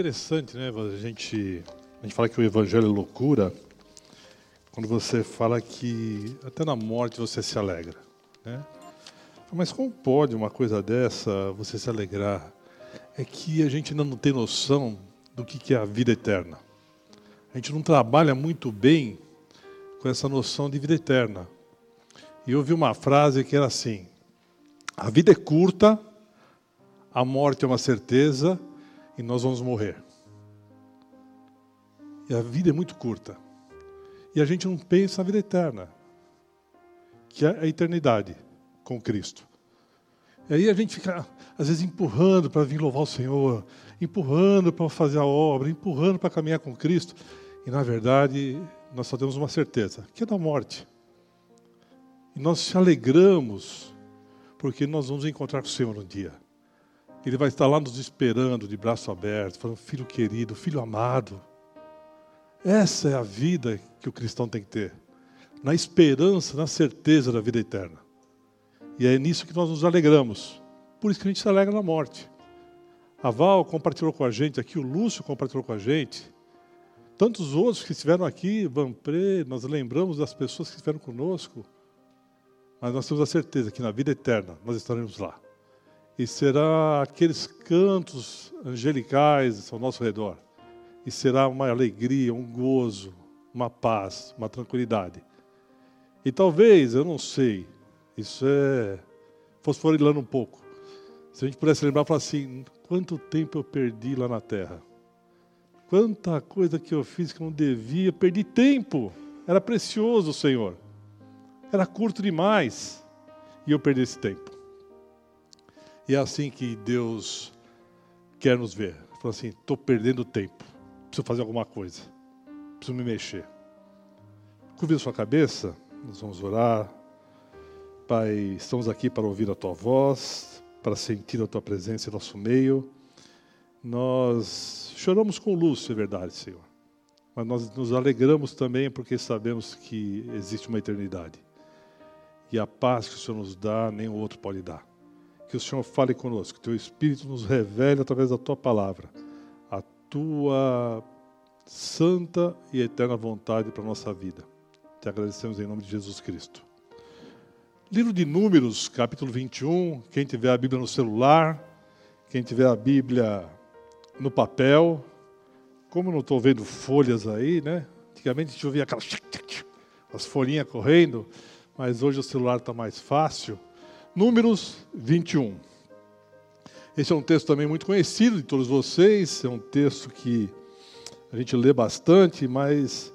interessante, né? A gente, a gente fala que o evangelho é loucura quando você fala que até na morte você se alegra, né? Mas como pode uma coisa dessa você se alegrar? É que a gente ainda não tem noção do que é a vida eterna. A gente não trabalha muito bem com essa noção de vida eterna. E eu ouvi uma frase que era assim: a vida é curta, a morte é uma certeza e nós vamos morrer. E a vida é muito curta. E a gente não pensa na vida eterna, que é a eternidade com Cristo. E aí a gente fica, às vezes, empurrando para vir louvar o Senhor, empurrando para fazer a obra, empurrando para caminhar com Cristo. E, na verdade, nós só temos uma certeza, que é da morte. E nós se alegramos, porque nós vamos encontrar com o Senhor um dia. Ele vai estar lá nos esperando, de braço aberto, falando: Filho querido, filho amado. Essa é a vida que o cristão tem que ter. Na esperança, na certeza da vida eterna. E é nisso que nós nos alegramos. Por isso que a gente se alegra na morte. A Val compartilhou com a gente aqui, o Lúcio compartilhou com a gente. Tantos outros que estiveram aqui, Vanpré, nós lembramos das pessoas que estiveram conosco. Mas nós temos a certeza que na vida eterna nós estaremos lá e será aqueles cantos angelicais ao nosso redor. E será uma alegria, um gozo, uma paz, uma tranquilidade. E talvez, eu não sei, isso é fosforilando um pouco. Se a gente pudesse lembrar, falar assim: quanto tempo eu perdi lá na terra? Quanta coisa que eu fiz que eu não devia, perdi tempo. Era precioso, Senhor. Era curto demais. E eu perdi esse tempo. E é assim que Deus quer nos ver. Fala assim: estou perdendo tempo, preciso fazer alguma coisa, preciso me mexer. Curva sua cabeça, nós vamos orar. Pai, estamos aqui para ouvir a tua voz, para sentir a tua presença em nosso meio. Nós choramos com Lúcio, é verdade, Senhor. Mas nós nos alegramos também porque sabemos que existe uma eternidade. E a paz que o Senhor nos dá, nem o outro pode dar que o Senhor fale conosco, que o teu Espírito nos revele através da tua palavra a tua santa e eterna vontade para a nossa vida. Te agradecemos em nome de Jesus Cristo. Livro de Números, capítulo 21. Quem tiver a Bíblia no celular, quem tiver a Bíblia no papel, como não estou vendo folhas aí, né? Antigamente a gente ouvia aquelas as folhinhas correndo, mas hoje o celular está mais fácil. Números 21. Esse é um texto também muito conhecido de todos vocês, é um texto que a gente lê bastante, mas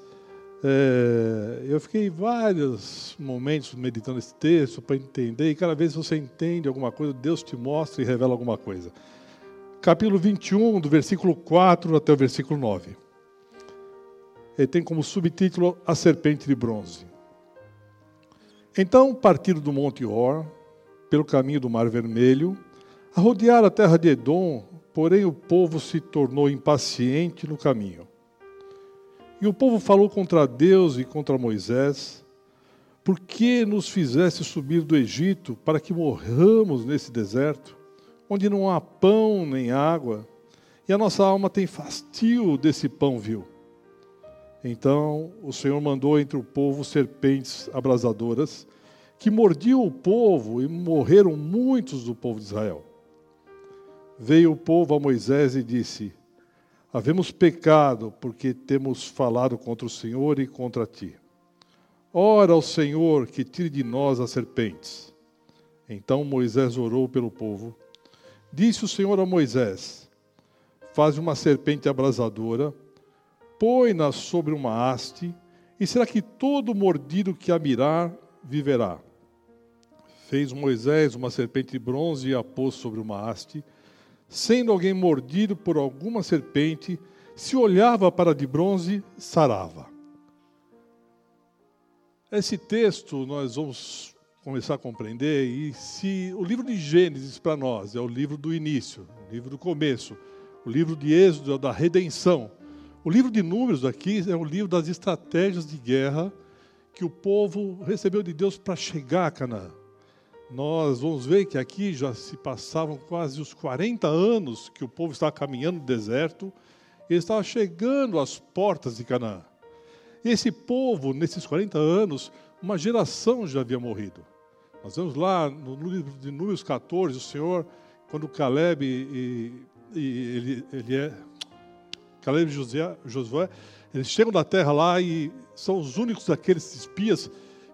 é, eu fiquei vários momentos meditando esse texto para entender, e cada vez que você entende alguma coisa, Deus te mostra e revela alguma coisa. Capítulo 21, do versículo 4 até o versículo 9. Ele tem como subtítulo A Serpente de Bronze. Então partiram do Monte Or, pelo caminho do Mar Vermelho, a rodear a terra de Edom, porém o povo se tornou impaciente no caminho. E o povo falou contra Deus e contra Moisés: Por que nos fizeste subir do Egito para que morramos nesse deserto, onde não há pão nem água, e a nossa alma tem fastio desse pão vil? Então o Senhor mandou entre o povo serpentes abrasadoras que mordiam o povo e morreram muitos do povo de Israel. Veio o povo a Moisés e disse: Havemos pecado porque temos falado contra o Senhor e contra ti. Ora ao Senhor que tire de nós as serpentes. Então Moisés orou pelo povo. Disse o Senhor a Moisés: Faz uma serpente abrasadora, põe-na sobre uma haste, e será que todo mordido que a mirar viverá. Fez Moisés uma serpente de bronze e a pôs sobre uma haste. Sendo alguém mordido por alguma serpente, se olhava para a de bronze, sarava. Esse texto nós vamos começar a compreender e se o livro de Gênesis para nós é o livro do início, o livro do começo, o livro de Êxodo é da redenção. O livro de Números aqui é o livro das estratégias de guerra que o povo recebeu de Deus para chegar a Canaã. nós vamos ver que aqui já se passavam quase os 40 anos que o povo estava caminhando no deserto, e estava chegando às portas de Canaã. Esse povo, nesses 40 anos, uma geração já havia morrido. Nós vemos lá no livro de Números 14, o Senhor, quando Caleb e, e ele, ele é Caleb e Josué, Josué, eles chegam da terra lá e são os únicos daqueles espias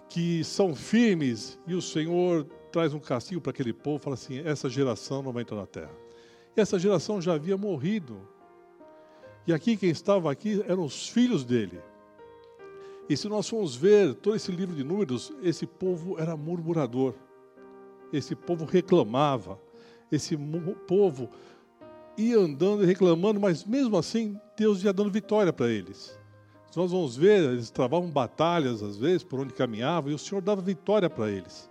que são firmes e o Senhor traz um castigo para aquele povo, fala assim: essa geração não vai entrar na terra. E essa geração já havia morrido. E aqui quem estava aqui eram os filhos dele. E se nós formos ver todo esse livro de números, esse povo era murmurador. Esse povo reclamava. Esse povo ia andando e reclamando, mas mesmo assim Deus ia dando vitória para eles. Nós vamos ver, eles travavam batalhas às vezes por onde caminhavam e o Senhor dava vitória para eles.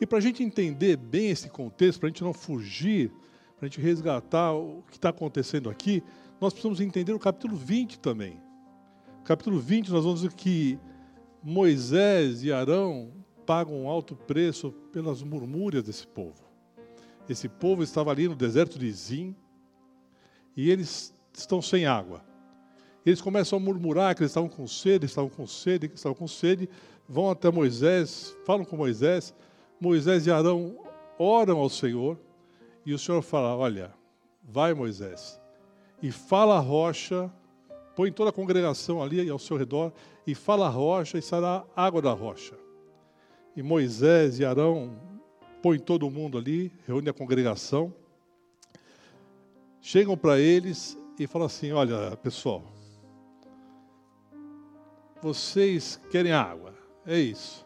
E para a gente entender bem esse contexto, para a gente não fugir, para a gente resgatar o que está acontecendo aqui, nós precisamos entender o capítulo 20 também capítulo 20, nós vamos ver que Moisés e Arão pagam um alto preço pelas murmúrias desse povo. Esse povo estava ali no deserto de Zim e eles estão sem água. Eles começam a murmurar que eles estavam com sede, estavam com sede, que estavam com sede, vão até Moisés, falam com Moisés. Moisés e Arão oram ao Senhor e o Senhor fala: Olha, vai Moisés e fala a rocha põe toda a congregação ali ao seu redor e fala a rocha e será água da rocha. E Moisés e Arão põem todo mundo ali, reúne a congregação, chegam para eles e falam assim: Olha, pessoal, vocês querem água, é isso.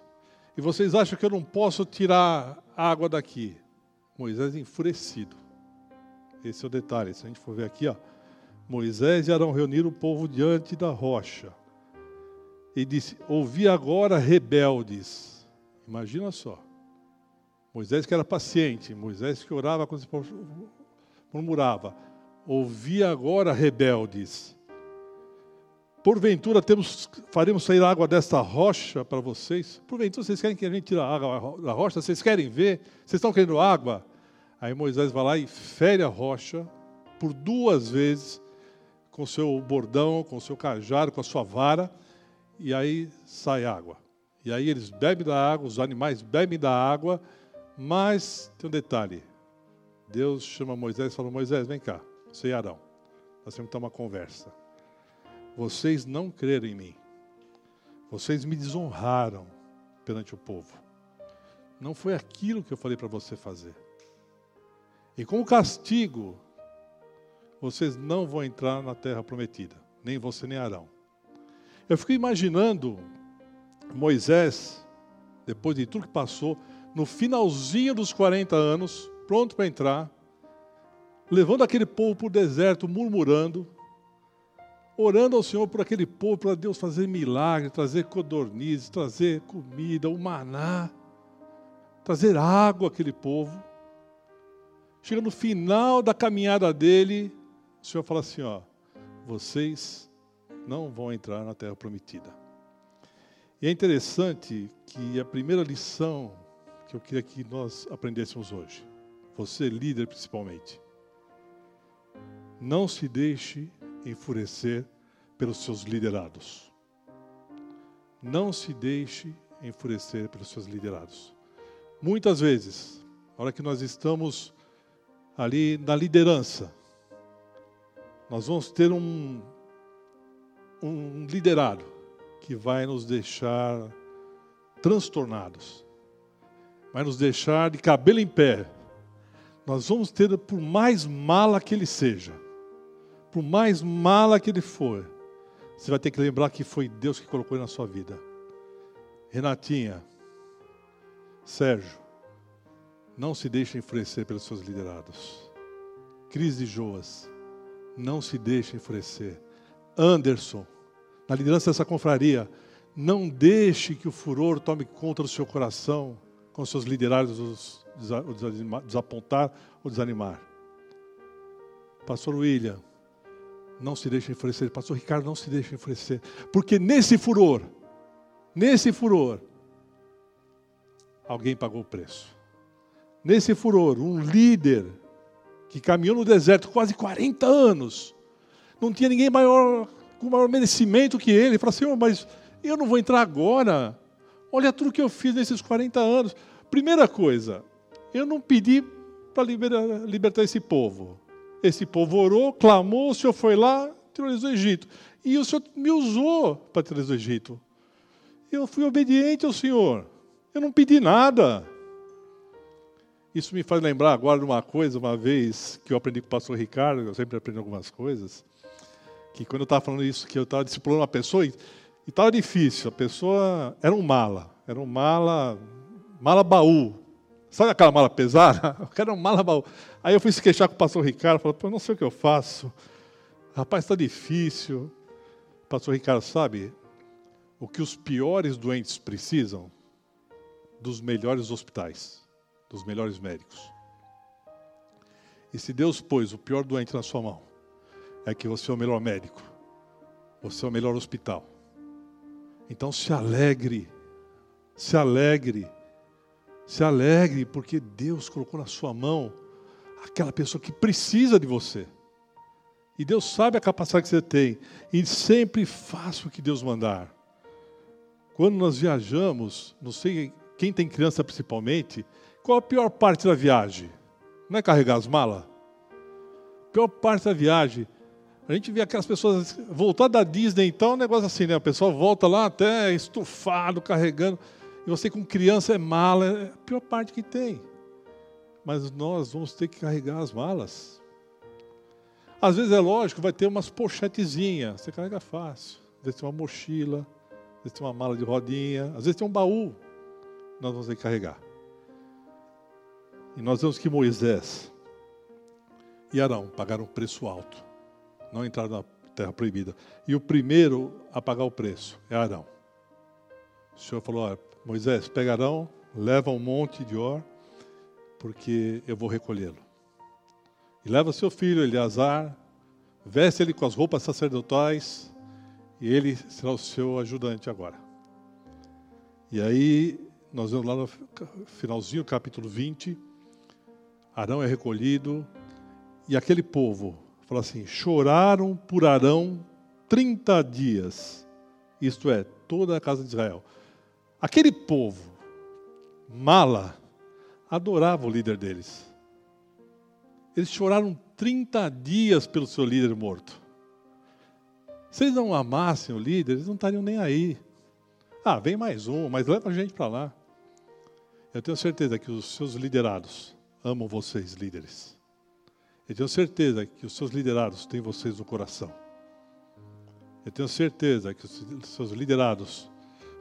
E vocês acham que eu não posso tirar água daqui? Moisés enfurecido. Esse é o detalhe. Se a gente for ver aqui, ó, Moisés e Arão reuniram o povo diante da rocha. E disse: Ouvi agora, rebeldes. Imagina só. Moisés que era paciente, Moisés que orava quando se murmurava. Ouvi agora, rebeldes. Porventura temos, faremos sair água desta rocha para vocês? Porventura vocês querem que a gente tire a água da rocha? Vocês querem ver? Vocês estão querendo água? Aí Moisés vai lá e fere a rocha por duas vezes com seu bordão, com seu cajado, com a sua vara, e aí sai água. E aí eles bebem da água, os animais bebem da água, mas tem um detalhe. Deus chama Moisés e fala: Moisés, vem cá, você e Arão. Nós temos que ter uma conversa. Vocês não creram em mim. Vocês me desonraram perante o povo. Não foi aquilo que eu falei para você fazer. E como castigo, vocês não vão entrar na terra prometida, nem você nem Arão. Eu fico imaginando Moisés, depois de tudo que passou, no finalzinho dos 40 anos, pronto para entrar, levando aquele povo para o deserto, murmurando, orando ao Senhor por aquele povo, para Deus fazer milagre, trazer codornizes, trazer comida, o maná, trazer água àquele povo. Chega no final da caminhada dele, o Senhor fala assim: ó, vocês não vão entrar na terra prometida. E é interessante que a primeira lição que eu queria que nós aprendêssemos hoje, você líder principalmente, não se deixe enfurecer pelos seus liderados. Não se deixe enfurecer pelos seus liderados. Muitas vezes, na hora que nós estamos ali na liderança, nós vamos ter um, um liderado que vai nos deixar transtornados, vai nos deixar de cabelo em pé. Nós vamos ter, por mais mala que ele seja, por mais mala que ele for, você vai ter que lembrar que foi Deus que colocou ele na sua vida. Renatinha, Sérgio, não se deixe enfurecer pelos seus liderados. Cris de Joas, não se deixe enfurecer. Anderson, na liderança dessa confraria, não deixe que o furor tome conta do seu coração, com seus liderados os desapontar ou desanimar. Pastor William, não se deixe enfurecer. Pastor Ricardo, não se deixe enfurecer. Porque nesse furor, nesse furor, alguém pagou o preço. nesse furor, um líder que caminhou no deserto quase 40 anos, não tinha ninguém maior, com maior merecimento que ele. Falou assim: mas eu não vou entrar agora. Olha tudo que eu fiz nesses 40 anos. Primeira coisa, eu não pedi para libertar esse povo. Esse povo orou, clamou, o Senhor foi lá, tirou do Egito. E o Senhor me usou para tirar do Egito. Eu fui obediente ao Senhor. Eu não pedi nada. Isso me faz lembrar agora de uma coisa, uma vez que eu aprendi com o pastor Ricardo, eu sempre aprendo algumas coisas, que quando eu estava falando isso, que eu estava discipulando uma pessoa, e estava difícil, a pessoa era um mala, era um mala, mala baú. Sabe aquela mala pesada? Era um mala baú. Aí eu fui se queixar com o pastor Ricardo, falei, eu não sei o que eu faço. Rapaz, está difícil. Pastor Ricardo, sabe o que os piores doentes precisam? Dos melhores hospitais dos melhores médicos. E se Deus pôs o pior doente na sua mão, é que você é o melhor médico, você é o melhor hospital. Então se alegre, se alegre, se alegre, porque Deus colocou na sua mão aquela pessoa que precisa de você. E Deus sabe a capacidade que você tem. E sempre faça o que Deus mandar. Quando nós viajamos, não sei quem tem criança principalmente, qual a pior parte da viagem? Não é carregar as malas? A pior parte da viagem. A gente vê aquelas pessoas voltar da Disney, então, um negócio assim, né? A pessoa volta lá até estufado, carregando. E você com criança é mala, é a pior parte que tem. Mas nós vamos ter que carregar as malas. Às vezes é lógico, vai ter umas pochetezinhas, você carrega fácil. Às vezes tem uma mochila, às vezes tem uma mala de rodinha, às vezes tem um baú. Nós vamos ter que carregar. E nós vemos que Moisés e Arão pagaram um preço alto. Não entraram na terra proibida. E o primeiro a pagar o preço é Arão. O Senhor falou: olha, Moisés, pega Arão, leva um monte de or, porque eu vou recolhê-lo. E leva seu filho Eleazar, veste ele com as roupas sacerdotais, e ele será o seu ajudante agora. E aí, nós vemos lá no finalzinho, capítulo 20, Arão é recolhido, e aquele povo, fala assim: choraram por Arão 30 dias, isto é, toda a casa de Israel. Aquele povo, mala, adorava o líder deles. Eles choraram 30 dias pelo seu líder morto. Se eles não amassem o líder, eles não estariam nem aí. Ah, vem mais um, mas leva a gente para lá. Eu tenho certeza que os seus liderados amam vocês, líderes. Eu tenho certeza que os seus liderados têm vocês no coração. Eu tenho certeza que os seus liderados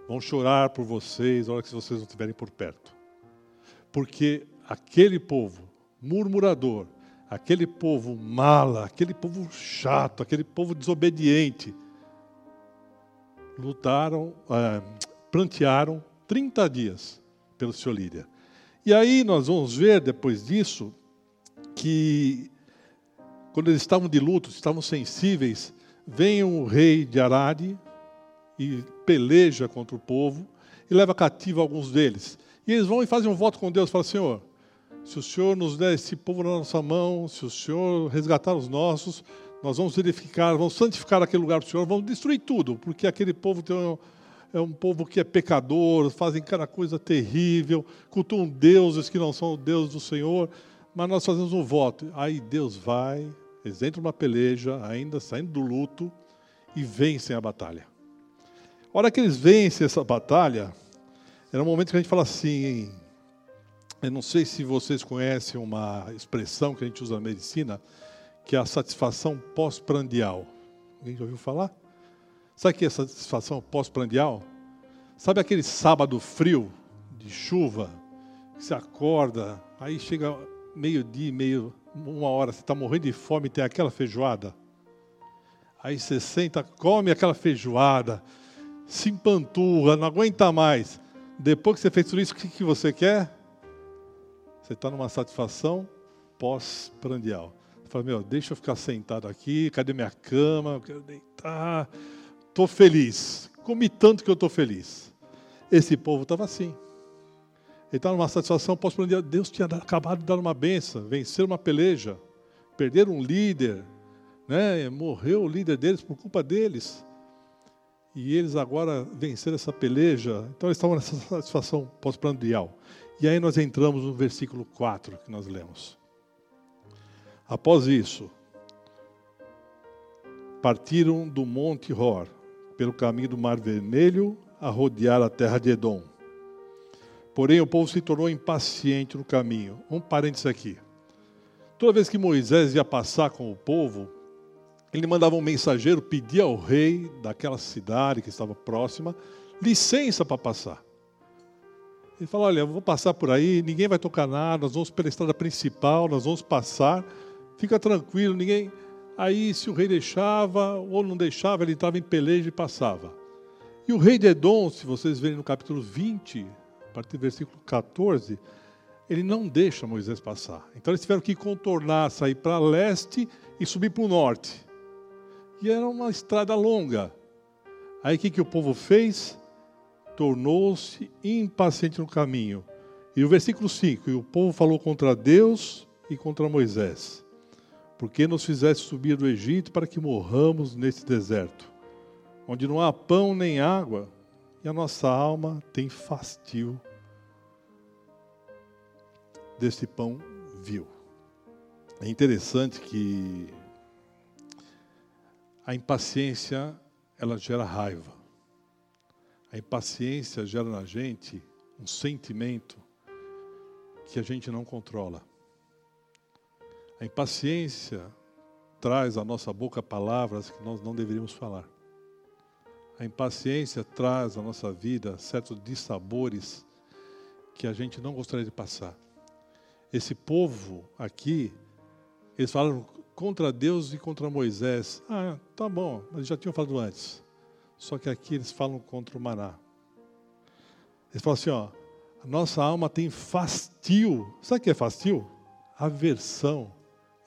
vão chorar por vocês na hora que vocês não estiverem por perto. Porque aquele povo murmurador, aquele povo mala, aquele povo chato, aquele povo desobediente, lutaram, é, plantearam 30 dias pelo seu líder. E aí nós vamos ver depois disso que quando eles estavam de luto, estavam sensíveis, vem o rei de Arade e peleja contra o povo e leva cativo alguns deles. E eles vão e fazem um voto com Deus, falam, Senhor, se o Senhor nos der esse povo na nossa mão, se o Senhor resgatar os nossos, nós vamos verificar, vamos santificar aquele lugar para o Senhor, vamos destruir tudo, porque aquele povo tem é um povo que é pecador, fazem cada coisa terrível, cultuam deuses que não são o Deus do Senhor, mas nós fazemos um voto. Aí Deus vai, eles entram numa peleja, ainda saindo do luto, e vencem a batalha. A hora que eles vencem essa batalha, era um momento que a gente fala assim, eu não sei se vocês conhecem uma expressão que a gente usa na medicina, que é a satisfação pós-prandial. Alguém já ouviu falar? Sabe o que é satisfação pós-prandial? Sabe aquele sábado frio, de chuva, que você acorda, aí chega meio-dia, meio, uma hora, você está morrendo de fome e tem aquela feijoada. Aí você senta, come aquela feijoada, se empanturra, não aguenta mais. Depois que você fez tudo isso, o que, você quer? Você está numa satisfação pós-prandial. Você fala, meu, deixa eu ficar sentado aqui, cadê minha cama? Eu quero deitar estou feliz. Comi tanto que eu estou feliz. Esse povo estava assim. Ele estava numa satisfação pós-prandial. Deus tinha acabado de dar uma benção, vencer uma peleja, perder um líder, né? morreu o líder deles por culpa deles. E eles agora venceram essa peleja. Então eles estavam nessa satisfação pós-prandial. E aí nós entramos no versículo 4 que nós lemos. Após isso, partiram do Monte Hor, pelo caminho do Mar Vermelho, a rodear a terra de Edom. Porém, o povo se tornou impaciente no caminho. Um parênteses aqui. Toda vez que Moisés ia passar com o povo, ele mandava um mensageiro pedir ao rei daquela cidade que estava próxima licença para passar. Ele falou: Olha, vou passar por aí, ninguém vai tocar nada, nós vamos pela estrada principal, nós vamos passar, fica tranquilo, ninguém. Aí, se o rei deixava ou não deixava, ele entrava em peleja e passava. E o rei de Edom, se vocês verem no capítulo 20, a partir do versículo 14, ele não deixa Moisés passar. Então eles tiveram que contornar, sair para leste e subir para o norte. E era uma estrada longa. Aí o que, que o povo fez? Tornou-se impaciente no caminho. E o versículo 5: E o povo falou contra Deus e contra Moisés porque nos fizeste subir do Egito para que morramos nesse deserto, onde não há pão nem água, e a nossa alma tem fastio desse pão vil. É interessante que a impaciência ela gera raiva. A impaciência gera na gente um sentimento que a gente não controla. A impaciência traz à nossa boca palavras que nós não deveríamos falar. A impaciência traz à nossa vida certos dissabores que a gente não gostaria de passar. Esse povo aqui, eles falaram contra Deus e contra Moisés. Ah, tá bom, mas já tinham falado antes. Só que aqui eles falam contra o maná. Eles falam assim, ó, a nossa alma tem fastio. Sabe o que é fastio? Aversão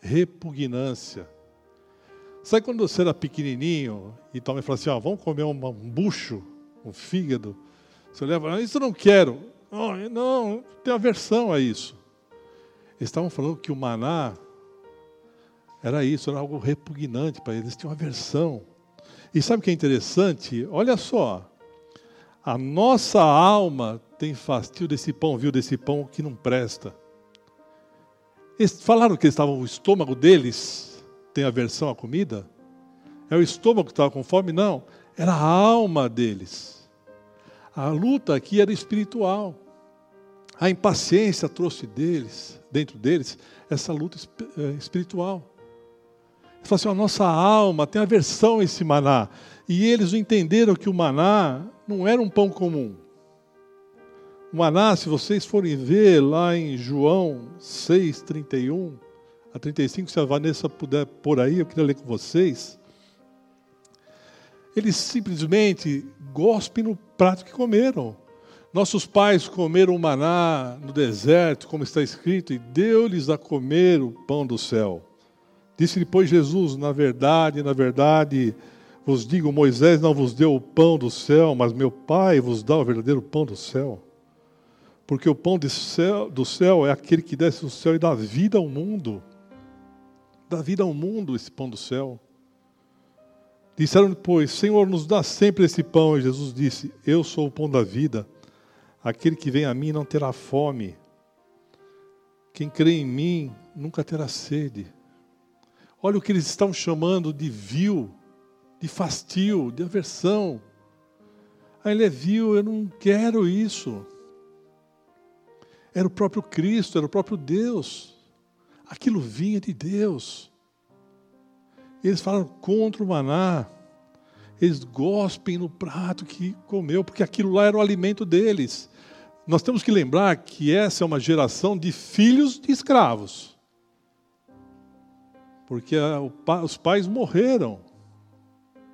repugnância. Sabe quando você era pequenininho e tua mãe fala assim, ó, vamos comer um, um bucho, um fígado? Você leva, ah, isso eu não quero. Oh, não, tem aversão a isso. Eles estavam falando que o maná era isso, era algo repugnante para eles, eles tinham aversão. E sabe o que é interessante? Olha só, a nossa alma tem fastio desse pão, viu, desse pão que não presta. Eles falaram que estavam, o estômago deles tem aversão à comida? É o estômago que estava com fome? Não, era a alma deles. A luta aqui era espiritual. A impaciência trouxe deles, dentro deles, essa luta eh, espiritual. Eles falaram assim, a nossa alma tem aversão a esse maná. E eles entenderam que o maná não era um pão comum. O maná, se vocês forem ver lá em João 6, 31 a 35, se a Vanessa puder por aí, eu queria ler com vocês. Eles simplesmente gospem no prato que comeram. Nossos pais comeram o maná no deserto, como está escrito, e deu-lhes a comer o pão do céu. Disse depois Jesus: Na verdade, na verdade, vos digo: Moisés não vos deu o pão do céu, mas meu Pai vos dá o verdadeiro pão do céu. Porque o pão do céu, do céu é aquele que desce do céu e dá vida ao mundo. Dá vida ao mundo esse pão do céu. Disseram depois: Senhor, nos dá sempre esse pão. E Jesus disse: Eu sou o pão da vida. Aquele que vem a mim não terá fome. Quem crê em mim nunca terá sede. Olha o que eles estão chamando de vil, de fastio, de aversão. Ah, ele é vil, eu não quero isso. Era o próprio Cristo, era o próprio Deus. Aquilo vinha de Deus. Eles falaram contra o maná. Eles gospem no prato que comeu, porque aquilo lá era o alimento deles. Nós temos que lembrar que essa é uma geração de filhos de escravos. Porque os pais morreram.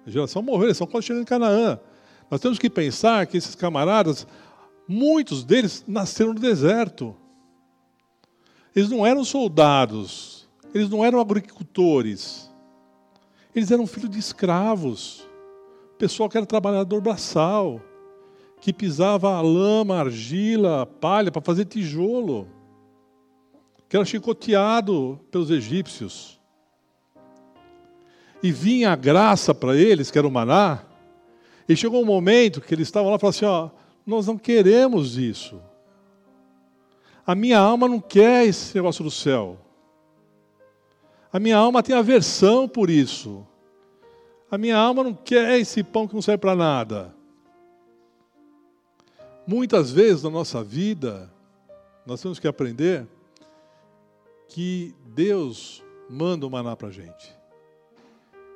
A geração morreu, eles são quando chegam em Canaã. Nós temos que pensar que esses camaradas Muitos deles nasceram no deserto. Eles não eram soldados, eles não eram agricultores. Eles eram filhos de escravos, pessoal que era trabalhador braçal, que pisava a lama, a argila, a palha para fazer tijolo, que era chicoteado pelos egípcios. E vinha a graça para eles, que era o maná, e chegou um momento que eles estavam lá e falaram assim: ó, nós não queremos isso. A minha alma não quer esse negócio do céu. A minha alma tem aversão por isso. A minha alma não quer esse pão que não serve para nada. Muitas vezes na nossa vida, nós temos que aprender que Deus manda o maná para a gente.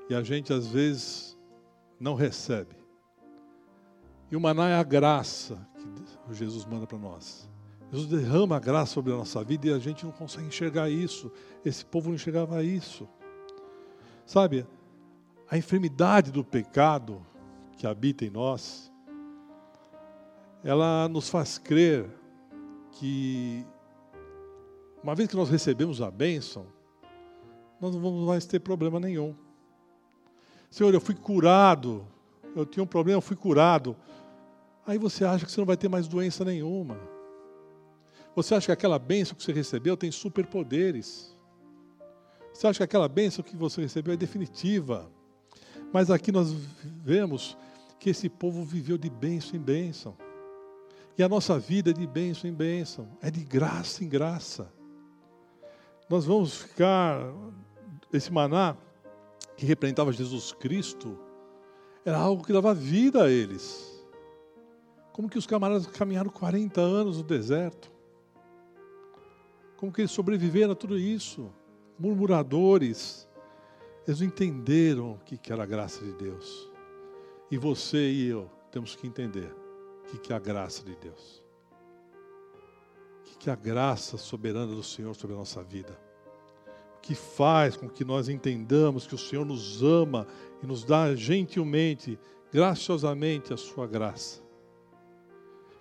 E a gente às vezes não recebe. E o maná é a graça que Jesus manda para nós. Jesus derrama a graça sobre a nossa vida e a gente não consegue enxergar isso. Esse povo não enxergava isso. Sabe, a enfermidade do pecado que habita em nós, ela nos faz crer que, uma vez que nós recebemos a bênção, nós não vamos mais ter problema nenhum. Senhor, eu fui curado, eu tinha um problema, eu fui curado. Aí você acha que você não vai ter mais doença nenhuma. Você acha que aquela bênção que você recebeu tem superpoderes. Você acha que aquela bênção que você recebeu é definitiva. Mas aqui nós vemos que esse povo viveu de bênção em bênção. E a nossa vida é de bênção em bênção, é de graça em graça. Nós vamos ficar, esse maná que representava Jesus Cristo, era algo que dava vida a eles. Como que os camaradas caminharam 40 anos no deserto? Como que eles sobreviveram a tudo isso? Murmuradores. Eles entenderam o que era a graça de Deus. E você e eu temos que entender o que é a graça de Deus. O que é a graça soberana do Senhor sobre a nossa vida. Que faz com que nós entendamos que o Senhor nos ama e nos dá gentilmente, graciosamente a sua graça.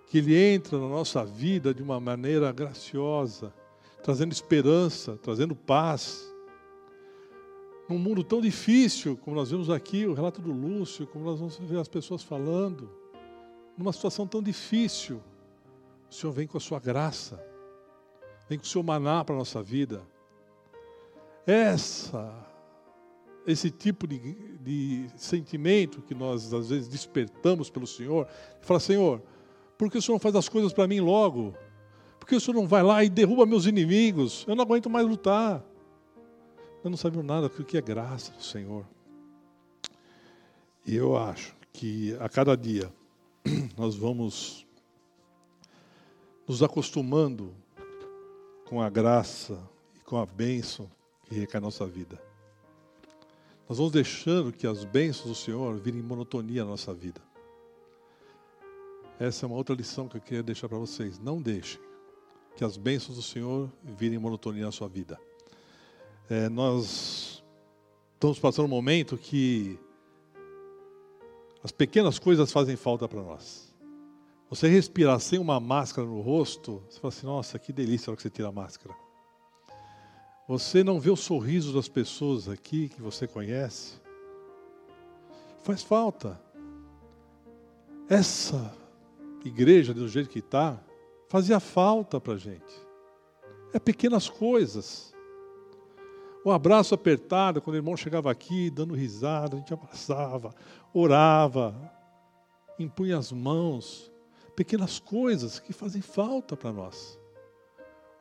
Que Ele entra na nossa vida de uma maneira graciosa trazendo esperança, trazendo paz. Num mundo tão difícil, como nós vemos aqui, o relato do Lúcio, como nós vamos ver as pessoas falando, numa situação tão difícil, o Senhor vem com a sua graça, vem com o seu maná para a nossa vida. Essa, esse tipo de, de sentimento que nós às vezes despertamos pelo Senhor, fala, Senhor, por que o Senhor não faz as coisas para mim logo? Por que o senhor não vai lá e derruba meus inimigos? Eu não aguento mais lutar. Eu não sabia nada do que é graça do Senhor. E eu acho que a cada dia nós vamos nos acostumando com a graça e com a bênção que recai na nossa vida. Nós vamos deixando que as bênçãos do Senhor virem monotonia na nossa vida. Essa é uma outra lição que eu queria deixar para vocês. Não deixem que as bênçãos do Senhor virem monotonia na sua vida. É, nós estamos passando um momento que as pequenas coisas fazem falta para nós. Você respirar sem uma máscara no rosto, você fala assim: nossa, que delícia a hora que você tira a máscara. Você não vê o sorriso das pessoas aqui que você conhece. Faz falta. Essa igreja, do jeito que está, fazia falta para a gente. É pequenas coisas. O abraço apertado, quando o irmão chegava aqui, dando risada, a gente abraçava, orava, impunha as mãos. Pequenas coisas que fazem falta para nós.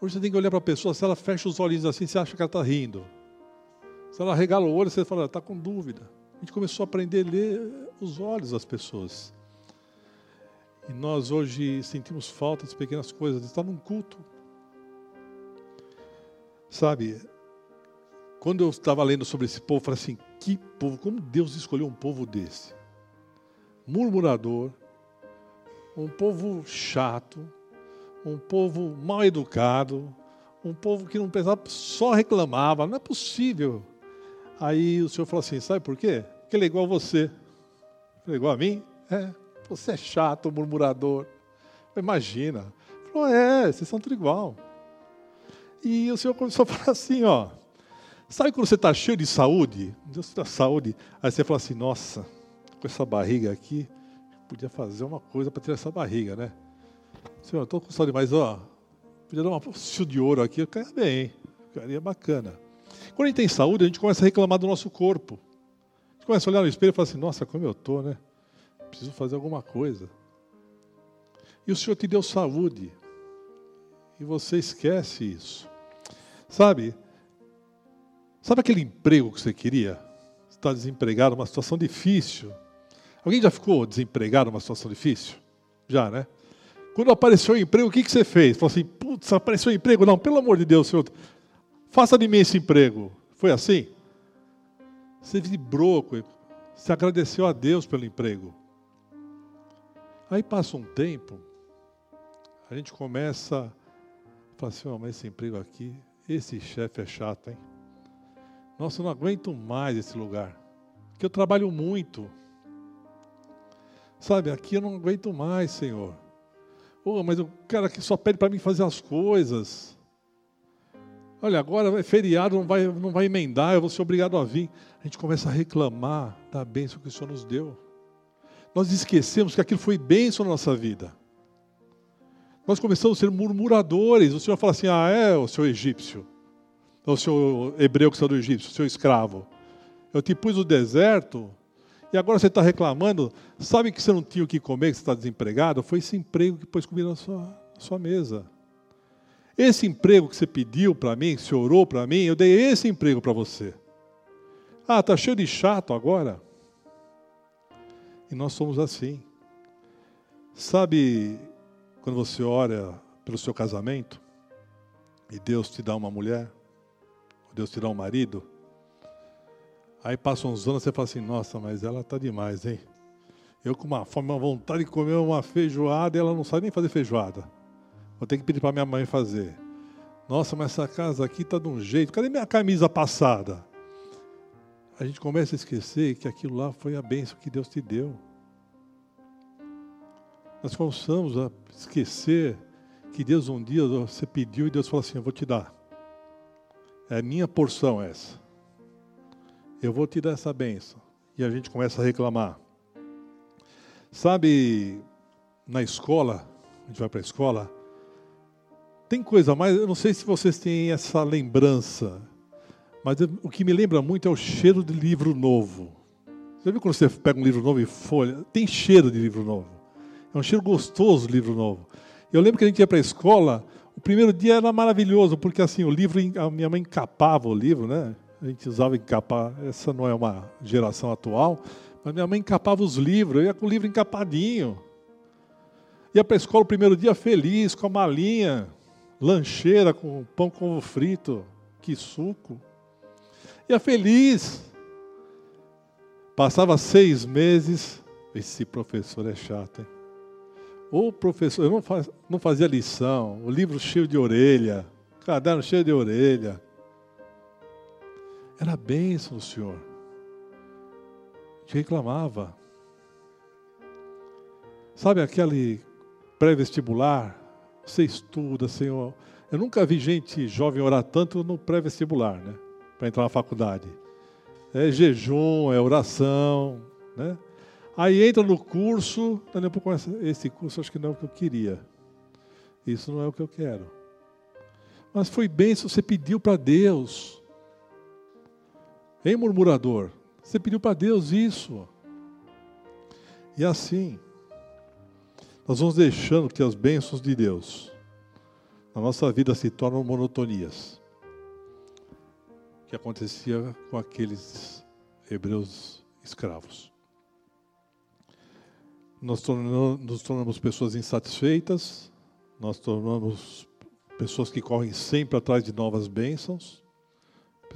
Hoje você tem que olhar para a pessoa, se ela fecha os olhinhos assim, você acha que ela está rindo. Se ela regala o olho, você fala, está com dúvida. A gente começou a aprender a ler os olhos das pessoas. E nós hoje sentimos falta das pequenas coisas, de num culto. Sabe, quando eu estava lendo sobre esse povo, eu falei assim: que povo, como Deus escolheu um povo desse? Murmurador, um povo chato, um povo mal educado, um povo que não pensava, só reclamava, não é possível. Aí o Senhor falou assim: sabe por quê? Porque ele é igual a você. Ele é igual a mim? É. Você é chato, murmurador. Imagina. Falou, é, vocês são tudo igual. E o Senhor começou a falar assim, ó. Sabe quando você está cheio de saúde? Deus dá saúde. Aí você fala assim, nossa, com essa barriga aqui, podia fazer uma coisa para tirar essa barriga, né? Senhor, estou com saudade, mas ó, podia dar uma fio de ouro aqui, eu caia bem, ficaria bacana. Quando a gente tem saúde, a gente começa a reclamar do nosso corpo. A gente começa a olhar no espelho e fala assim, nossa, como eu estou, né? Preciso fazer alguma coisa. E o Senhor te deu saúde. E você esquece isso. Sabe? Sabe aquele emprego que você queria? Você está desempregado, uma situação difícil. Alguém já ficou desempregado numa situação difícil? Já, né? Quando apareceu o emprego, o que, que você fez? Falou assim, putz, apareceu o emprego? Não, pelo amor de Deus, Senhor, faça de mim esse emprego. Foi assim? Você vibrou, você agradeceu a Deus pelo emprego. Aí passa um tempo, a gente começa a falar assim, oh, mas esse emprego aqui, esse chefe é chato, hein? Nossa, eu não aguento mais esse lugar. Porque eu trabalho muito. Sabe, aqui eu não aguento mais, Senhor. Oh, mas o cara que só pede para mim fazer as coisas. Olha, agora é feriado, não vai, não vai emendar, eu vou ser obrigado a vir. A gente começa a reclamar da bênção que o Senhor nos deu. Nós esquecemos que aquilo foi bênção na nossa vida. Nós começamos a ser murmuradores. O Senhor fala assim: ah, é o seu egípcio, é o seu hebreu que saiu do Egito, o seu escravo. Eu te pus no deserto e agora você está reclamando. Sabe que você não tinha o que comer, que você está desempregado? Foi esse emprego que pôs comida na sua, na sua mesa. Esse emprego que você pediu para mim, que você orou para mim, eu dei esse emprego para você. Ah, está cheio de chato agora? E nós somos assim. Sabe quando você ora pelo seu casamento e Deus te dá uma mulher, Deus te dá um marido, aí passam uns anos você fala assim: Nossa, mas ela está demais, hein? Eu com uma fome, uma vontade de comer uma feijoada e ela não sabe nem fazer feijoada. Vou ter que pedir para minha mãe fazer. Nossa, mas essa casa aqui está de um jeito. Cadê minha camisa passada? A gente começa a esquecer que aquilo lá foi a bênção que Deus te deu. Nós começamos a esquecer que Deus um dia você pediu e Deus falou assim: Eu vou te dar. É a minha porção essa. Eu vou te dar essa benção. E a gente começa a reclamar. Sabe, na escola, a gente vai para a escola, tem coisa mais, eu não sei se vocês têm essa lembrança, mas o que me lembra muito é o cheiro de livro novo. Você viu quando você pega um livro novo e folha? Tem cheiro de livro novo. É um cheiro gostoso livro novo. Eu lembro que a gente ia para a escola, o primeiro dia era maravilhoso, porque assim, o livro, a minha mãe encapava o livro, né? A gente usava encapar, essa não é uma geração atual, mas minha mãe encapava os livros, eu ia com o livro encapadinho. Ia para a escola o primeiro dia feliz, com a malinha, lancheira com pão com ovo frito, que suco. Ia feliz. Passava seis meses, esse professor é chato, hein? O professor, eu não, não fazia lição, o livro cheio de orelha, caderno cheio de orelha. Era bênção do Senhor. Gente reclamava. Sabe aquele pré-vestibular? Você estuda, Senhor. Eu nunca vi gente jovem orar tanto no pré-vestibular, né? Para entrar na faculdade. É jejum, é oração, né? Aí entra no curso, daqui a pouco esse curso acho que não é o que eu queria. Isso não é o que eu quero. Mas foi bem se você pediu para Deus. Hein, murmurador? Você pediu para Deus isso. E assim, nós vamos deixando que as bênçãos de Deus na nossa vida se tornam monotonias. Que acontecia com aqueles hebreus escravos nós tornamos, nos tornamos pessoas insatisfeitas, nós tornamos pessoas que correm sempre atrás de novas bênçãos.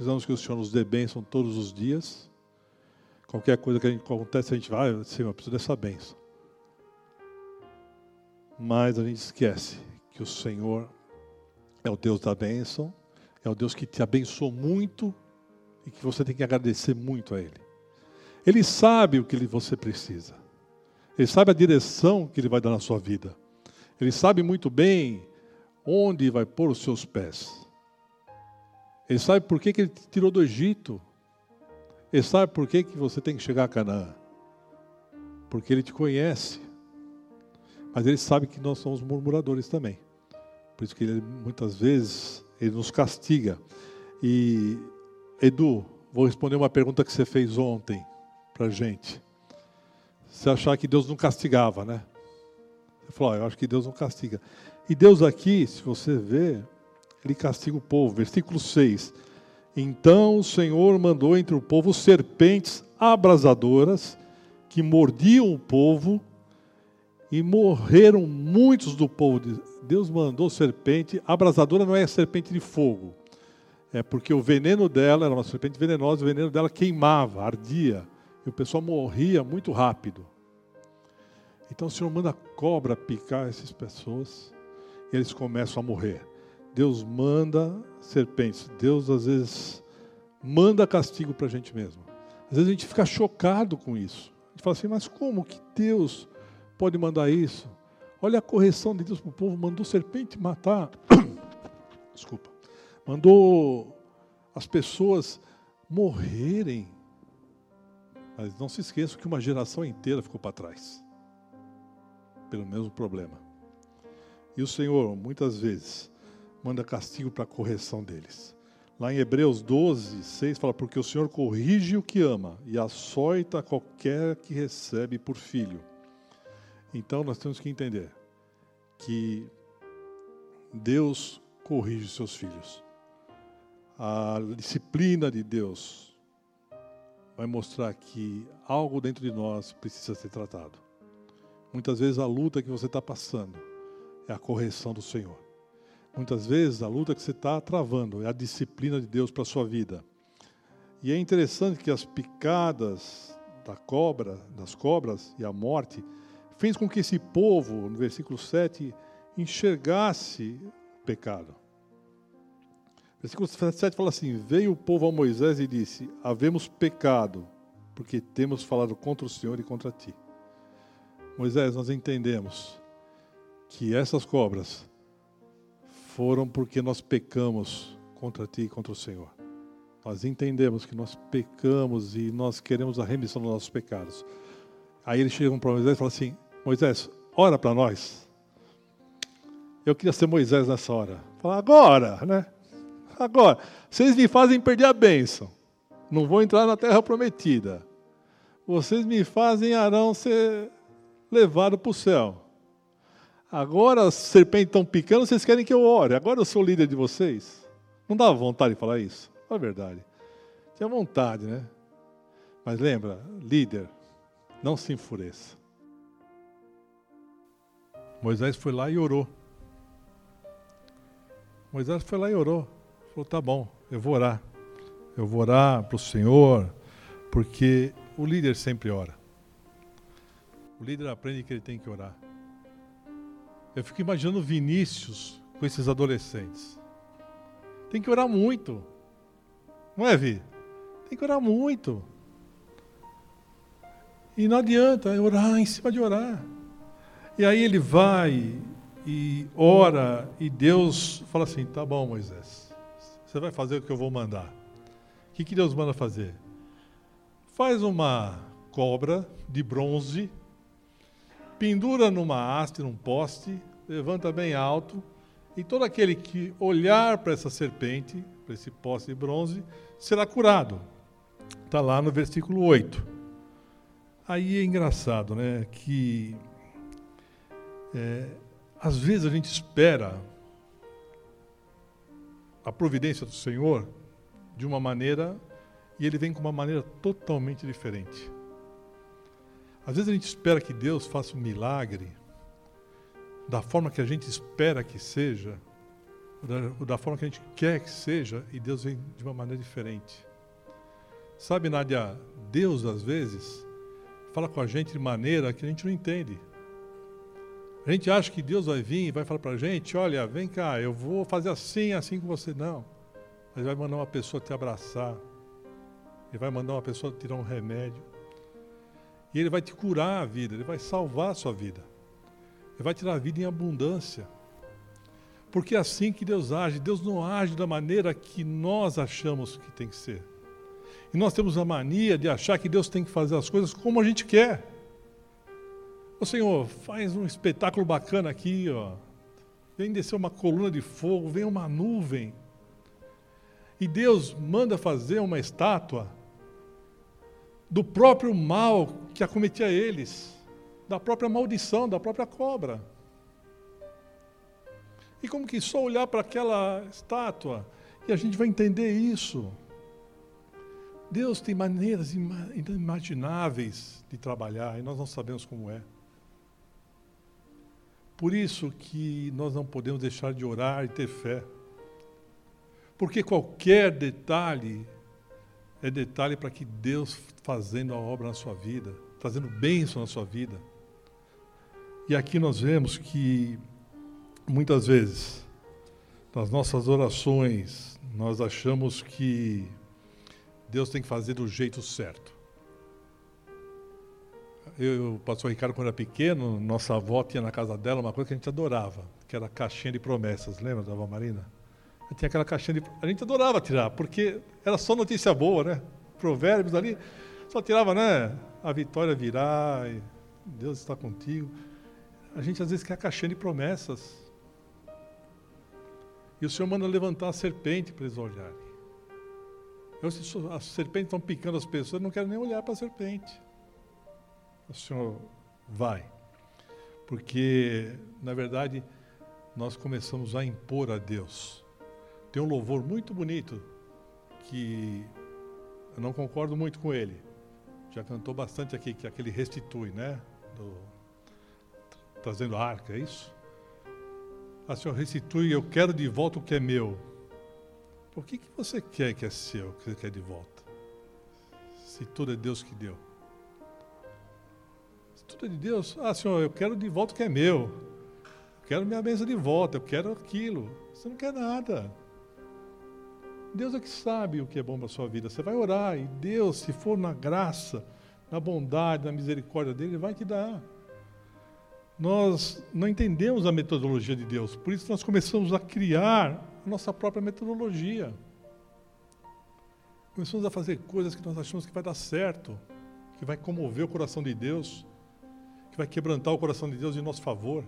Precisamos que o Senhor nos dê bênção todos os dias. Qualquer coisa que acontece, a gente vai, ah, Senhor, eu preciso dessa bênção. Mas a gente esquece que o Senhor é o Deus da bênção, é o Deus que te abençoou muito e que você tem que agradecer muito a Ele. Ele sabe o que você precisa. Ele sabe a direção que Ele vai dar na sua vida. Ele sabe muito bem onde vai pôr os seus pés. Ele sabe por que, que Ele te tirou do Egito. Ele sabe por que, que você tem que chegar a Canaã. porque Ele te conhece. Mas Ele sabe que nós somos murmuradores também. Por isso que Ele, muitas vezes, Ele nos castiga. E, Edu, vou responder uma pergunta que você fez ontem para gente. Você achar que Deus não castigava, né? Você falou, oh, eu acho que Deus não castiga. E Deus aqui, se você ver, Ele castiga o povo. Versículo 6. Então o Senhor mandou entre o povo serpentes abrasadoras que mordiam o povo e morreram muitos do povo. Deus mandou serpente, abrasadora não é serpente de fogo, é porque o veneno dela era uma serpente venenosa, o veneno dela queimava, ardia, e o pessoal morria muito rápido. Então o Senhor manda cobra picar essas pessoas e eles começam a morrer. Deus manda serpentes, Deus às vezes manda castigo para a gente mesmo. Às vezes a gente fica chocado com isso. A gente fala assim, mas como que Deus pode mandar isso? Olha a correção de Deus para o povo, mandou serpente matar. Desculpa. Mandou as pessoas morrerem. Mas não se esqueçam que uma geração inteira ficou para trás. Pelo mesmo problema. E o Senhor, muitas vezes, manda castigo para a correção deles. Lá em Hebreus 12, 6 fala: Porque o Senhor corrige o que ama e açoita qualquer que recebe por filho. Então nós temos que entender que Deus corrige seus filhos. A disciplina de Deus vai mostrar que algo dentro de nós precisa ser tratado. Muitas vezes a luta que você está passando é a correção do Senhor. Muitas vezes a luta que você está travando é a disciplina de Deus para a sua vida. E é interessante que as picadas da cobra, das cobras e a morte fez com que esse povo, no versículo 7, enxergasse o pecado. Versículo 7 fala assim: Veio o povo a Moisés e disse: Havemos pecado, porque temos falado contra o Senhor e contra ti. Moisés, nós entendemos que essas cobras foram porque nós pecamos contra ti e contra o Senhor. Nós entendemos que nós pecamos e nós queremos a remissão dos nossos pecados. Aí eles chegam para Moisés e falam assim: Moisés, ora para nós. Eu queria ser Moisés nessa hora. Falar, agora, né? Agora. Vocês me fazem perder a bênção. Não vou entrar na terra prometida. Vocês me fazem Arão ser levado para o céu. Agora as serpentes estão picando, vocês querem que eu ore. Agora eu sou líder de vocês. Não dá vontade de falar isso? É verdade. Tinha vontade, né? Mas lembra, líder, não se enfureça. Moisés foi lá e orou. Moisés foi lá e orou. Falou: tá bom, eu vou orar. Eu vou orar para o Senhor, porque o líder sempre ora. O líder aprende que ele tem que orar. Eu fico imaginando Vinícius com esses adolescentes. Tem que orar muito. Não é, Vi? Tem que orar muito. E não adianta é orar em cima de orar. E aí ele vai e ora, e Deus fala assim: tá bom, Moisés, você vai fazer o que eu vou mandar. O que, que Deus manda fazer? Faz uma cobra de bronze, pendura numa haste, num poste, levanta bem alto, e todo aquele que olhar para essa serpente, para esse poste de bronze, será curado. Está lá no versículo 8. Aí é engraçado, né? Que é, às vezes a gente espera a providência do Senhor de uma maneira e ele vem com uma maneira totalmente diferente. Às vezes a gente espera que Deus faça um milagre da forma que a gente espera que seja, da, da forma que a gente quer que seja, e Deus vem de uma maneira diferente. Sabe, Nádia, Deus às vezes fala com a gente de maneira que a gente não entende. A gente acha que Deus vai vir e vai falar para a gente: olha, vem cá, eu vou fazer assim, assim com você. Não. Ele vai mandar uma pessoa te abraçar. Ele vai mandar uma pessoa tirar um remédio. E ele vai te curar a vida, ele vai salvar a sua vida. Ele vai tirar a vida em abundância. Porque é assim que Deus age. Deus não age da maneira que nós achamos que tem que ser. E nós temos a mania de achar que Deus tem que fazer as coisas como a gente quer. Ô Senhor, faz um espetáculo bacana aqui, ó. Vem descer uma coluna de fogo, vem uma nuvem. E Deus manda fazer uma estátua do próprio mal que acometia eles, da própria maldição, da própria cobra. E como que só olhar para aquela estátua e a gente vai entender isso. Deus tem maneiras inimagináveis de trabalhar e nós não sabemos como é. Por isso que nós não podemos deixar de orar e ter fé. Porque qualquer detalhe é detalhe para que Deus fazendo a obra na sua vida, trazendo bênção na sua vida. E aqui nós vemos que muitas vezes nas nossas orações nós achamos que Deus tem que fazer do jeito certo. Eu, o pastor Ricardo, quando era pequeno, nossa avó tinha na casa dela uma coisa que a gente adorava, que era a caixinha de promessas. Lembra da avó Marina? Tinha aquela caixinha de. A gente adorava tirar, porque era só notícia boa, né? Provérbios ali, só tirava, né? A vitória virá, Deus está contigo. A gente às vezes quer a caixinha de promessas. E o Senhor manda levantar a serpente para eles olharem. Eu, se as serpentes estão picando as pessoas, não quero nem olhar para a serpente. O Senhor vai. Porque, na verdade, nós começamos a impor a Deus. Tem um louvor muito bonito que eu não concordo muito com ele. Já cantou bastante aqui, que é aquele restitui, né? Do, trazendo a arca, é isso? A Senhor restitui, eu quero de volta o que é meu. Por que, que você quer que é seu, que você quer de volta? Se tudo é Deus que deu. Se tudo é de Deus, ah Senhor, eu quero de volta o que é meu. Eu quero minha bênção de volta, eu quero aquilo. Você não quer nada. Deus é que sabe o que é bom para a sua vida. Você vai orar e Deus, se for na graça, na bondade, na misericórdia dele, vai te dar. Nós não entendemos a metodologia de Deus, por isso nós começamos a criar a nossa própria metodologia. Começamos a fazer coisas que nós achamos que vai dar certo, que vai comover o coração de Deus, que vai quebrantar o coração de Deus em nosso favor.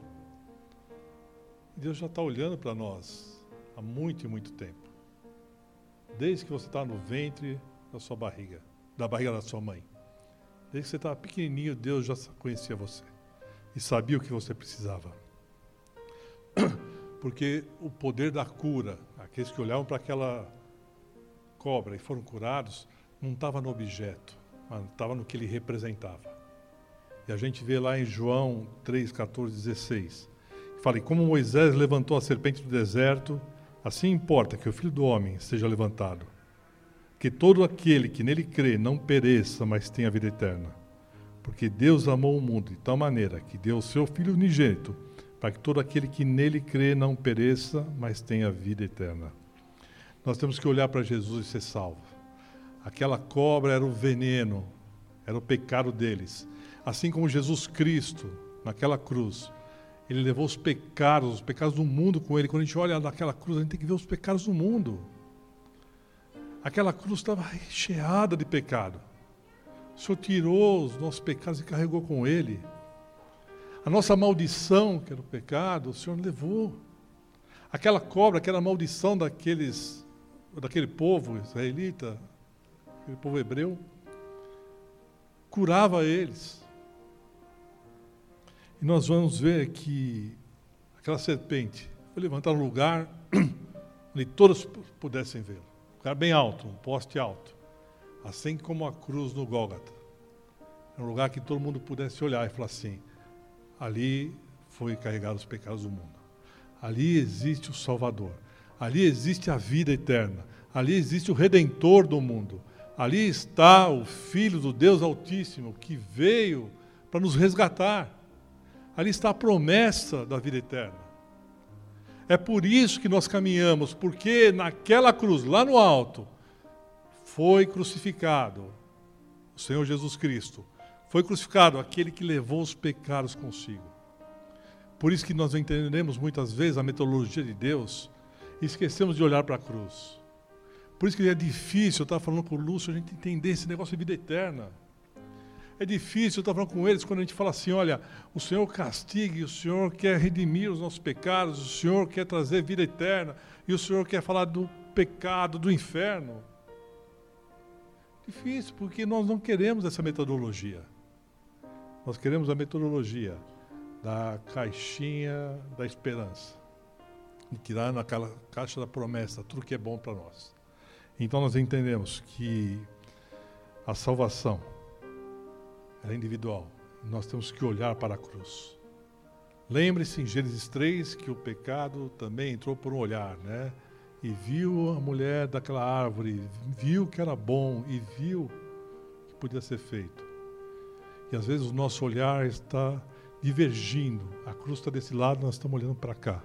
Deus já está olhando para nós há muito e muito tempo desde que você está no ventre da sua barriga, da barriga da sua mãe. Desde que você estava pequenininho, Deus já conhecia você e sabia o que você precisava. Porque o poder da cura, aqueles que olhavam para aquela cobra e foram curados, não estava no objeto, mas estava no que ele representava. E a gente vê lá em João 3, 14, 16. Fala, e como Moisés levantou a serpente do deserto, Assim importa que o Filho do Homem seja levantado, que todo aquele que nele crê não pereça, mas tenha vida eterna. Porque Deus amou o mundo de tal maneira que deu o seu Filho unigênito, para que todo aquele que nele crê não pereça, mas tenha vida eterna. Nós temos que olhar para Jesus e ser salvo. Aquela cobra era o veneno, era o pecado deles. Assim como Jesus Cristo, naquela cruz, ele levou os pecados, os pecados do mundo com ele. Quando a gente olha naquela cruz, a gente tem que ver os pecados do mundo. Aquela cruz estava recheada de pecado. O Senhor tirou os nossos pecados e carregou com ele. A nossa maldição, que era o pecado, o Senhor levou. Aquela cobra, aquela maldição daqueles, daquele povo israelita, aquele povo hebreu, curava eles. E nós vamos ver que aquela serpente foi levantada no lugar onde todos pudessem vê-lo. Um lugar bem alto, um poste alto. Assim como a cruz no Gólgata. É um lugar que todo mundo pudesse olhar e falar assim: ali foi carregado os pecados do mundo. Ali existe o Salvador. Ali existe a vida eterna. Ali existe o Redentor do mundo. Ali está o Filho do Deus Altíssimo que veio para nos resgatar. Ali está a promessa da vida eterna. É por isso que nós caminhamos, porque naquela cruz, lá no alto, foi crucificado o Senhor Jesus Cristo. Foi crucificado aquele que levou os pecados consigo. Por isso que nós entendemos muitas vezes a metodologia de Deus e esquecemos de olhar para a cruz. Por isso que é difícil, eu estava falando com o Lúcio, a gente entender esse negócio de vida eterna. É difícil estar falando com eles quando a gente fala assim: olha, o Senhor castigue, o Senhor quer redimir os nossos pecados, o Senhor quer trazer vida eterna, e o Senhor quer falar do pecado, do inferno. Difícil, porque nós não queremos essa metodologia. Nós queremos a metodologia da caixinha da esperança. Tirar naquela caixa da promessa tudo que é bom para nós. Então nós entendemos que a salvação é individual. Nós temos que olhar para a cruz. Lembre-se em Gênesis 3 que o pecado também entrou por um olhar, né? E viu a mulher daquela árvore, viu que era bom e viu que podia ser feito. E às vezes o nosso olhar está divergindo. A cruz está desse lado, nós estamos olhando para cá.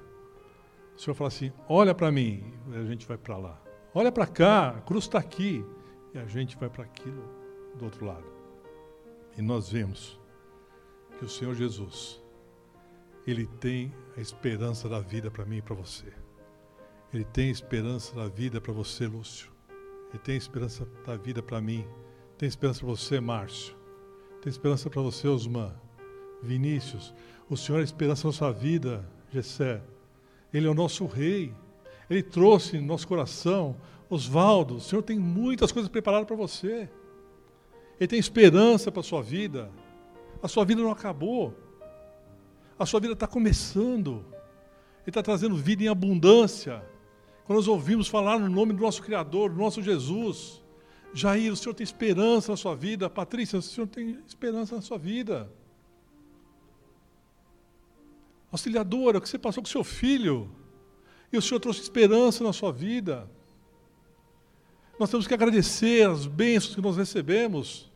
O Senhor fala assim: olha para mim, e a gente vai para lá. Olha para cá, a cruz está aqui, e a gente vai para aquilo do outro lado. E nós vemos que o Senhor Jesus, Ele tem a esperança da vida para mim e para você. Ele tem esperança da vida para você, Lúcio. Ele tem esperança da vida para mim. Tem esperança para você, Márcio. Tem esperança para você, Osman. Vinícius. O Senhor é a esperança da sua vida, Gessé. Ele é o nosso rei. Ele trouxe no nosso coração. Osvaldo, o Senhor tem muitas coisas preparadas para você. Ele tem esperança para a sua vida. A sua vida não acabou. A sua vida está começando. Ele está trazendo vida em abundância. Quando nós ouvimos falar no nome do nosso Criador, do nosso Jesus, Jair, o Senhor tem esperança na sua vida. Patrícia, o Senhor tem esperança na sua vida. Auxiliadora, o que você passou com seu filho? E o Senhor trouxe esperança na sua vida. Nós temos que agradecer as bênçãos que nós recebemos.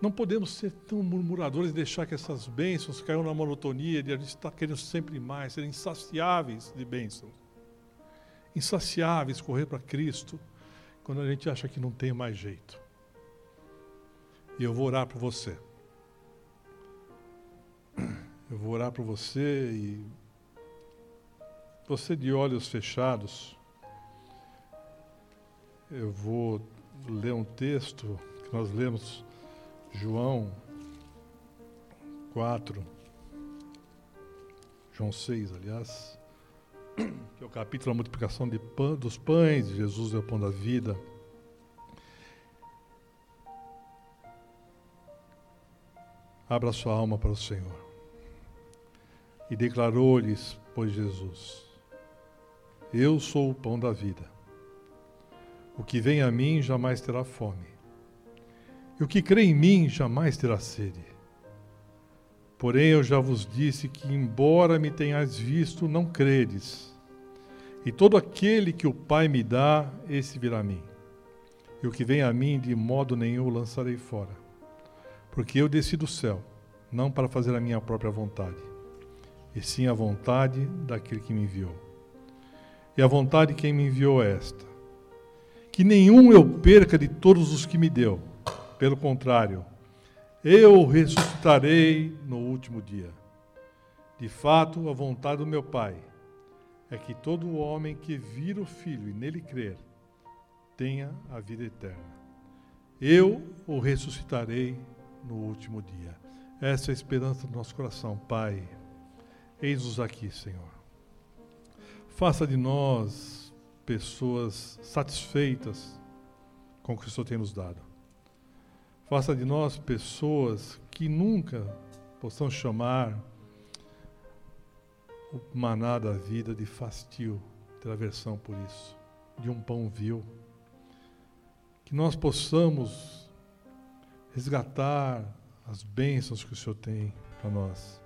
Não podemos ser tão murmuradores e deixar que essas bênçãos caiam na monotonia de a gente estar querendo sempre mais, ser insaciáveis de bênçãos. Insaciáveis, correr para Cristo, quando a gente acha que não tem mais jeito. E eu vou orar por você. Eu vou orar por você e você de olhos fechados. Eu vou ler um texto que nós lemos, João 4, João 6, aliás, que é o capítulo da multiplicação de dos pães, Jesus é o pão da vida. Abra sua alma para o Senhor. E declarou-lhes, pois Jesus: Eu sou o pão da vida. O que vem a mim jamais terá fome. E o que crê em mim jamais terá sede. Porém, eu já vos disse que, embora me tenhais visto, não credes. E todo aquele que o Pai me dá, esse virá a mim. E o que vem a mim, de modo nenhum o lançarei fora. Porque eu desci do céu, não para fazer a minha própria vontade, e sim a vontade daquele que me enviou. E a vontade de quem me enviou é esta: que nenhum eu perca de todos os que me deu. Pelo contrário, eu ressuscitarei no último dia. De fato, a vontade do meu Pai é que todo homem que vir o Filho e nele crer tenha a vida eterna. Eu o ressuscitarei no último dia. Essa é a esperança do nosso coração, Pai. Eis-nos aqui, Senhor. Faça de nós pessoas satisfeitas com o que o Senhor tem nos dado. Faça de nós pessoas que nunca possam chamar o maná da vida de fastio, ter aversão por isso, de um pão vil. Que nós possamos resgatar as bênçãos que o Senhor tem para nós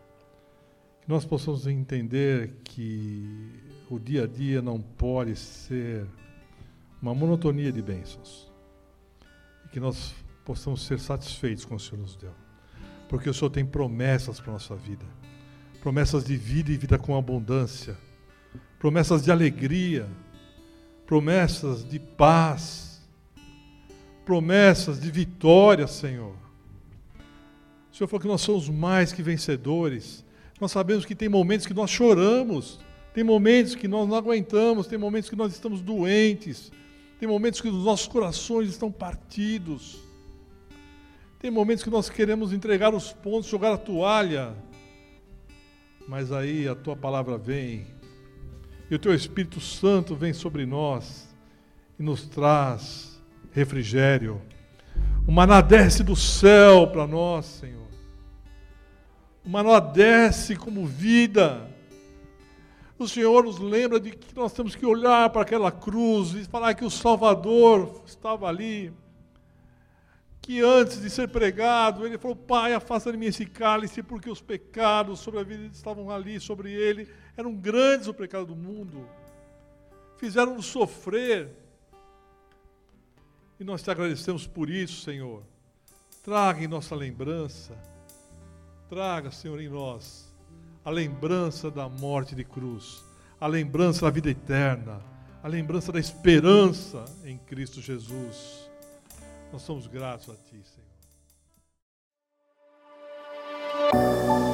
que nós possamos entender que o dia a dia não pode ser uma monotonia de bênçãos. E que nós possamos ser satisfeitos com o Senhor nos deu. Porque o Senhor tem promessas para a nossa vida. Promessas de vida e vida com abundância. Promessas de alegria. Promessas de paz. Promessas de vitória, Senhor. O Senhor falou que nós somos mais que vencedores nós sabemos que tem momentos que nós choramos, tem momentos que nós não aguentamos, tem momentos que nós estamos doentes, tem momentos que os nossos corações estão partidos, Tem momentos que nós queremos entregar os pontos, jogar a toalha. Mas aí a tua palavra vem. E o teu Espírito Santo vem sobre nós e nos traz refrigério. O maná desce do céu para nós, Senhor. O maná desce como vida. O Senhor nos lembra de que nós temos que olhar para aquela cruz e falar que o Salvador estava ali que antes de ser pregado, ele falou: Pai, afasta de mim esse cálice, porque os pecados sobre a vida estavam ali, sobre ele. Eram grandes o pecado do mundo. Fizeram-nos sofrer. E nós te agradecemos por isso, Senhor. Traga em nossa lembrança, traga, Senhor, em nós a lembrança da morte de cruz, a lembrança da vida eterna, a lembrança da esperança em Cristo Jesus nós somos gratos a Ti, Senhor.